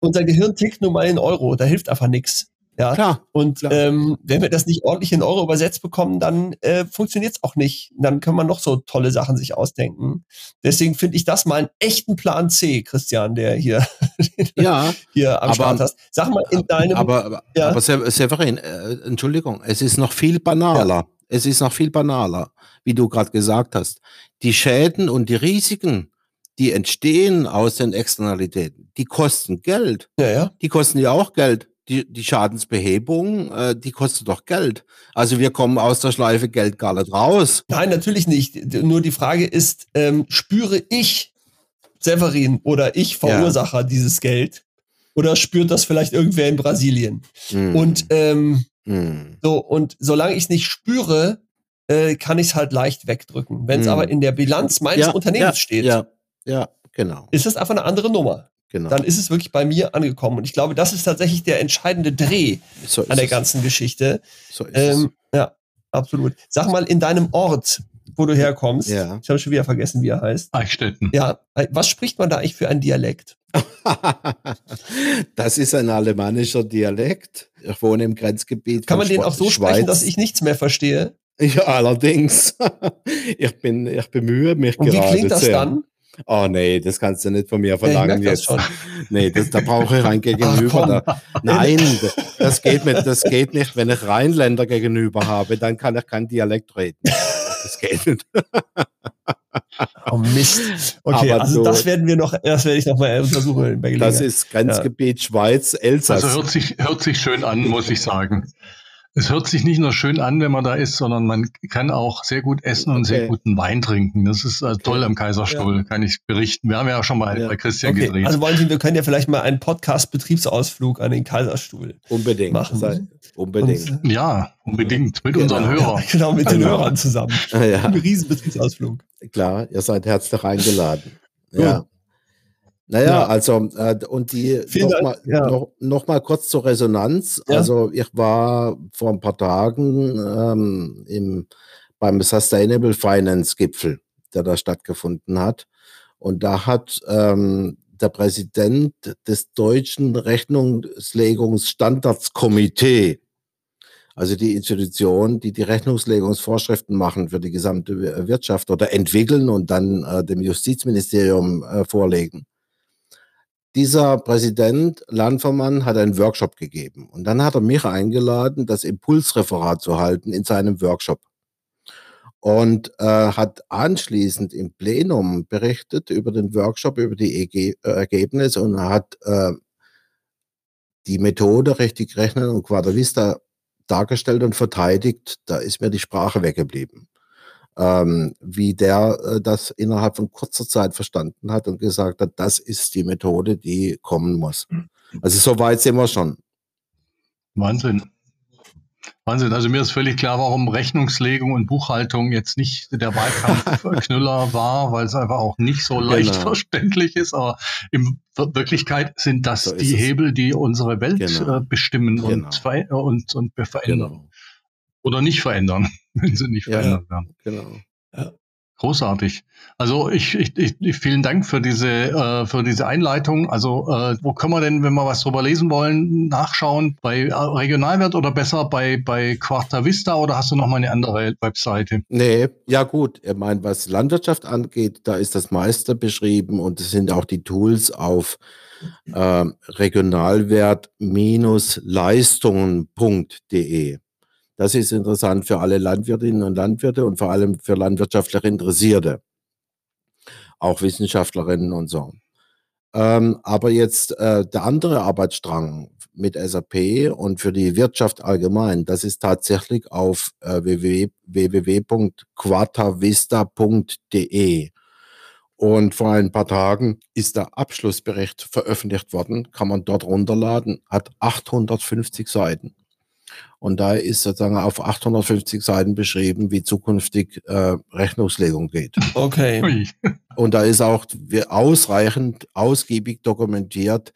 C: unser Gehirn tickt nur mal in Euro, da hilft einfach nichts. Ja, klar. Und klar. Ähm, wenn wir das nicht ordentlich in Euro übersetzt bekommen, dann äh, funktioniert es auch nicht. Dann kann man noch so tolle Sachen sich ausdenken. Deswegen finde ich das mal einen echten Plan C, Christian, der hier,
D: ja,
C: hier am aber, Start hast. Sag mal in deinem.
D: Aber, aber, ja. aber Severin, äh, Entschuldigung, es ist noch viel banaler. Ja. Es ist noch viel banaler, wie du gerade gesagt hast. Die Schäden und die Risiken, die entstehen aus den Externalitäten, die kosten Geld.
C: Ja, ja.
D: Die kosten ja auch Geld die, die Schadensbehebung, äh, die kostet doch Geld. Also wir kommen aus der Schleife Geld gar nicht raus.
C: Nein, natürlich nicht. Nur die Frage ist, ähm, spüre ich Severin oder ich Verursacher ja. dieses Geld? Oder spürt das vielleicht irgendwer in Brasilien? Mm. Und ähm, mm. so, und solange ich es nicht spüre, äh, kann ich es halt leicht wegdrücken. Wenn es mm. aber in der Bilanz meines ja, Unternehmens
D: ja,
C: steht,
D: ja, ja, genau.
C: ist das einfach eine andere Nummer. Genau. Dann ist es wirklich bei mir angekommen. Und ich glaube, das ist tatsächlich der entscheidende Dreh so an der ganzen es. Geschichte. So ist ähm, es. Ja, absolut. Sag mal, in deinem Ort, wo du herkommst, ja. ich habe schon wieder vergessen, wie er heißt.
B: Eichstätten.
C: Ja, was spricht man da eigentlich für einen Dialekt?
D: das ist ein alemannischer Dialekt. Ich wohne im Grenzgebiet.
C: Kann man den auch so Schweiz. sprechen, dass ich nichts mehr verstehe?
D: Ja, allerdings. ich, bin, ich bemühe mich Und gerade.
C: Wie klingt das
D: sehr.
C: dann?
D: Oh nee, das kannst du nicht von mir verlangen jetzt. Das nee, das, da brauche ich ein Gegenüber. Ach, da, nein, das geht, mit, das geht nicht. Wenn ich Rheinländer gegenüber habe, dann kann ich kein Dialekt reden. Das geht nicht.
C: Oh Mist. Okay,
D: Aber
C: also
D: so-
C: das werden wir noch, das werde ich noch mal untersuchen
D: Das ist Grenzgebiet Schweiz, Elsass.
B: Also hört sich, hört sich schön an, muss ich sagen. Es hört sich nicht nur schön an, wenn man da ist, sondern man kann auch sehr gut essen und sehr
D: Okay.
B: guten Wein trinken. Das ist äh, toll am Kaiserstuhl, kann ich berichten. Wir haben ja auch schon mal
D: Ja.
B: bei Christian
C: Okay,
B: gedreht.
C: also Valentin, wir können ja vielleicht mal einen Podcast-Betriebsausflug an den Kaiserstuhl
D: Unbedingt.
C: machen.
D: Sei- Unbedingt.
C: Und,
B: ja, unbedingt mit
C: genau,
B: unseren Hörern.
C: Ja, genau, mit den
D: Genau.
C: Hörern zusammen.
D: ja,
C: Ein Riesenbetriebsausflug.
D: klar, ihr seid herzlich eingeladen. Ja. Naja,
C: Ja.
D: also, äh, und die,
C: Vielen
D: noch
C: Dank,
D: mal,
C: ja.
D: noch, noch mal kurz zur Resonanz.
C: Ja.
D: Also, ich war vor ein paar Tagen ähm, im, beim Sustainable Finance Gipfel, der da stattgefunden hat. Und da hat ähm, der Präsident des Deutschen Rechnungslegungsstandardskomitee, also die Institution, die die Rechnungslegungsvorschriften machen für die gesamte Wir- Wirtschaft oder entwickeln und dann äh, dem Justizministerium äh, vorlegen. Dieser Präsident Landvermann hat einen Workshop gegeben und dann hat er mich eingeladen, das Impulsreferat zu halten in seinem Workshop und äh, hat anschließend im Plenum berichtet über den Workshop, über die EG äh, Ergebnisse und hat äh, die Methode richtig rechnen und Quadra Vista dargestellt und verteidigt. Da ist mir die Sprache weggeblieben. Ähm, wie der äh, das innerhalb von kurzer Zeit verstanden hat und gesagt hat, das ist die Methode, die kommen muss. Also so weit sind wir schon.
B: Wahnsinn. Wahnsinn. Also mir ist völlig klar, warum Rechnungslegung und Buchhaltung jetzt nicht der Wahlkampfknüller war, weil es einfach auch nicht so leicht
D: Genau.
B: verständlich ist. Aber in Wirklichkeit sind das
D: So
B: die. Hebel, die unsere Welt
D: Genau.
B: äh, bestimmen
D: Genau.
B: und, und, und verändern.
D: Genau.
B: Oder nicht verändern, wenn sie nicht
D: Ja,
B: verändert werden.
D: genau.
B: Großartig. Also ich, ich, ich, vielen Dank für diese äh, für diese Einleitung. Also äh, wo können wir denn, wenn wir was drüber lesen wollen, nachschauen? Bei äh, Regionalwert oder besser bei bei Quarta Vista oder hast du noch mal eine andere Webseite?
D: Nee, ja gut. Ich meine, was Landwirtschaft angeht, da ist das meiste beschrieben und es sind auch die Tools auf ähm, regionalwert-leistungen.de. Das ist interessant für alle Landwirtinnen und Landwirte und vor allem für landwirtschaftlich Interessierte. Auch Wissenschaftlerinnen und so. Ähm, aber jetzt äh, der andere Arbeitsstrang mit SAP und für die Wirtschaft allgemein, das ist tatsächlich auf äh, www www.quatavista.de. Und vor ein paar Tagen ist der Abschlussbericht veröffentlicht worden, kann man dort runterladen, hat 850 Seiten. Und da ist sozusagen auf 850 Seiten beschrieben, wie zukünftig äh, Rechnungslegung geht.
C: Okay.
B: Ui.
D: Und da ist auch ausreichend, ausgiebig dokumentiert,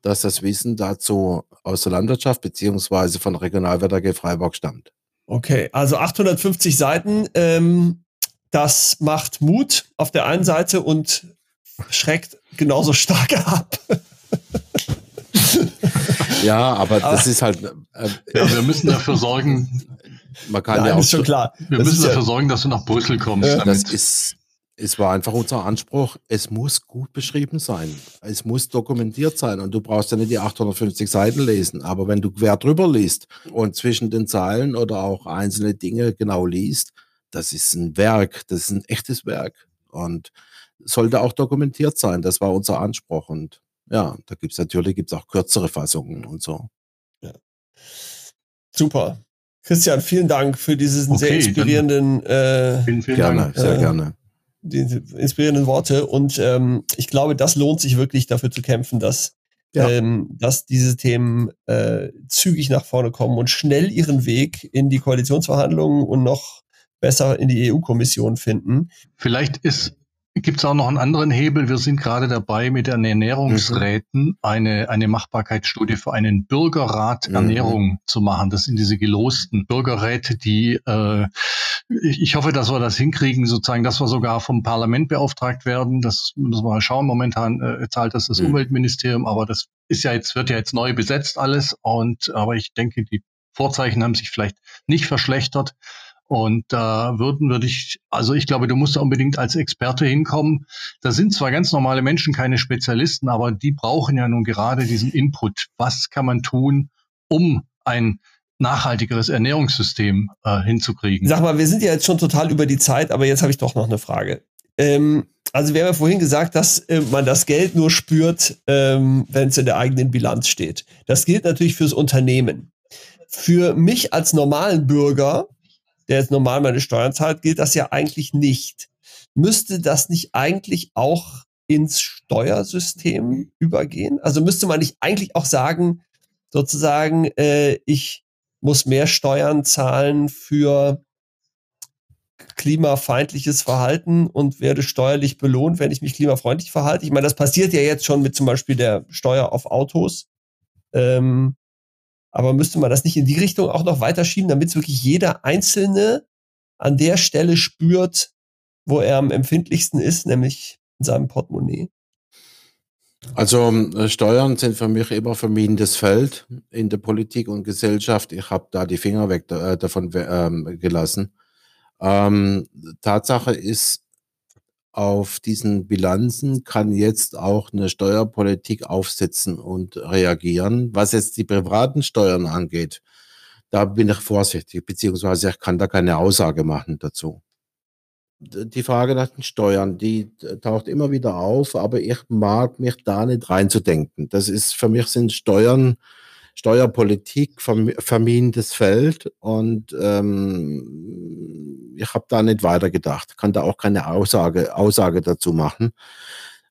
D: dass das Wissen dazu aus der Landwirtschaft beziehungsweise von Regionalwetter AG Freiburg stammt.
C: Okay, also 850 Seiten. Ähm, das macht Mut auf der einen Seite und schreckt genauso stark ab.
D: Ja, aber das ist halt, äh,
B: Ja, wir müssen dafür sorgen,
D: man kann
C: Nein,
D: ja auch,
C: ist schon klar.
B: wir
C: Das
B: müssen
C: ist ja-
B: dafür sorgen, dass du nach Brüssel kommst.
C: Ja,
D: das ist, es war einfach unser Anspruch, es muss gut beschrieben sein. Es muss dokumentiert sein und du brauchst ja nicht die 850 Seiten lesen, aber wenn du quer drüber liest und zwischen den Zeilen oder auch einzelne Dinge genau liest, das ist ein Werk, das ist ein echtes Werk und sollte auch dokumentiert sein. Das war unser Anspruch und ja, da gibt es natürlich gibt's auch kürzere Fassungen und so.
C: Super. Christian, vielen Dank für diesen sehr
B: Okay, dann-
C: inspirierenden, äh,
B: Vielen, vielen
D: Gerne,
B: Dank.
D: sehr
C: Äh,
D: gerne.
C: diese inspirierenden Worte. Und ähm, ich glaube, das lohnt sich wirklich dafür zu kämpfen, dass,
D: Ja.
C: ähm, dass diese Themen äh, zügig nach vorne kommen und schnell ihren Weg in die Koalitionsverhandlungen und noch besser in die EU-Kommission finden.
B: Vielleicht ist Gibt es auch noch einen anderen Hebel? Wir sind gerade dabei, mit den Ernährungsräten eine, eine Machbarkeitsstudie für einen Bürgerrat
D: Mhm.
B: Ernährung zu machen. Das sind diese gelosten Bürgerräte, die äh, ich, ich hoffe, dass wir das hinkriegen, sozusagen, dass wir sogar vom Parlament beauftragt werden. Das müssen wir mal schauen. Momentan äh, zahlt das das
D: Mhm.
B: Umweltministerium, aber das ist ja jetzt, wird ja jetzt neu besetzt alles. Und aber ich denke, die Vorzeichen haben sich vielleicht nicht verschlechtert. Und da würden würde ich, also ich glaube, du musst da unbedingt als Experte hinkommen. Da sind zwar ganz normale Menschen, keine Spezialisten, aber die brauchen ja nun gerade diesen Input. Was kann man tun, um ein nachhaltigeres Ernährungssystem äh, hinzukriegen?
C: Sag mal, wir sind ja jetzt schon total über die Zeit, aber jetzt habe ich doch noch eine Frage. Ähm, also wir haben ja vorhin gesagt, dass äh, man das Geld nur spürt, ähm, wenn es in der eigenen Bilanz steht. Das gilt natürlich fürs Unternehmen. Für mich als normalen Bürger, der jetzt normal meine Steuern zahlt, gilt das ja eigentlich nicht. Müsste das nicht eigentlich auch ins Steuersystem übergehen? Also müsste man nicht eigentlich auch sagen, sozusagen, äh, ich muss mehr Steuern zahlen für klimafeindliches Verhalten und werde steuerlich belohnt, wenn ich mich klimafreundlich verhalte. Ich meine, das passiert ja jetzt schon mit zum Beispiel der Steuer auf Autos. Ähm, aber müsste man das nicht in die Richtung auch noch weiterschieben, damit wirklich jeder Einzelne an der Stelle spürt, wo er am empfindlichsten ist, nämlich in seinem Portemonnaie?
D: Also äh, Steuern sind für mich immer vermiedenes Feld in der Politik und Gesellschaft. Ich habe da die Finger weg äh, davon ähm, gelassen. Ähm, Tatsache ist, auf diesen Bilanzen kann jetzt auch eine Steuerpolitik aufsetzen und reagieren. Was jetzt die privaten Steuern angeht, da bin ich vorsichtig, beziehungsweise ich kann da keine Aussage machen dazu. Die Frage nach den Steuern, die taucht immer wieder auf, aber ich mag mich da nicht reinzudenken. Das ist, für mich sind Steuern Steuerpolitik verminendes Feld und ähm, ich habe da nicht weitergedacht, kann da auch keine Aussage, Aussage dazu machen.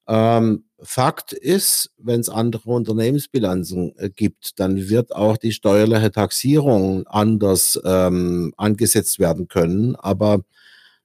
D: Ähm, Fakt ist, wenn es andere Unternehmensbilanzen äh, gibt, dann wird auch die steuerliche Taxierung anders ähm, angesetzt werden können. Aber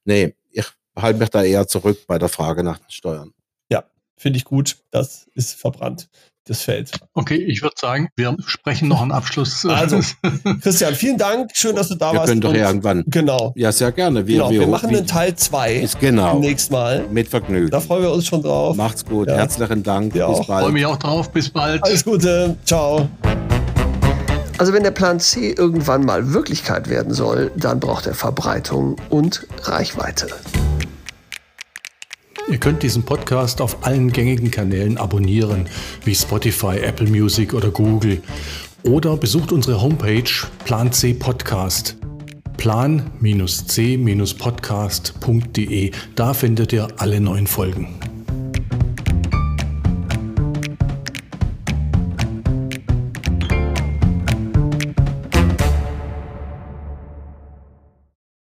D: nee, ich halte mich da eher zurück bei der Frage nach den Steuern.
C: Ja, finde ich gut. Das ist verbrannt das Feld.
B: Okay, ich würde sagen, wir sprechen noch einen Abschluss.
C: Also, Christian, vielen Dank. Schön, dass du da
D: wir
C: warst.
D: Wir können doch irgendwann.
C: Genau.
D: Ja, sehr gerne.
C: Wir, genau, wir, wir machen einen Teil 2.
D: Genau.
C: Nächstes Mal.
D: Mit Vergnügen.
C: Da freuen wir uns schon drauf.
D: Macht's gut. Ja. Herzlichen Dank.
B: Ja, Bis auch. bald. Ich freue mich auch drauf. Bis bald.
C: Alles Gute. Ciao. Also wenn der Plan C irgendwann mal Wirklichkeit werden soll, dann braucht er Verbreitung und Reichweite.
B: Ihr könnt diesen Podcast auf allen gängigen Kanälen abonnieren, wie Spotify, Apple Music oder Google. Oder besucht unsere Homepage Plan C Podcast. Plan-c-podcast.de. Da findet ihr alle neuen Folgen.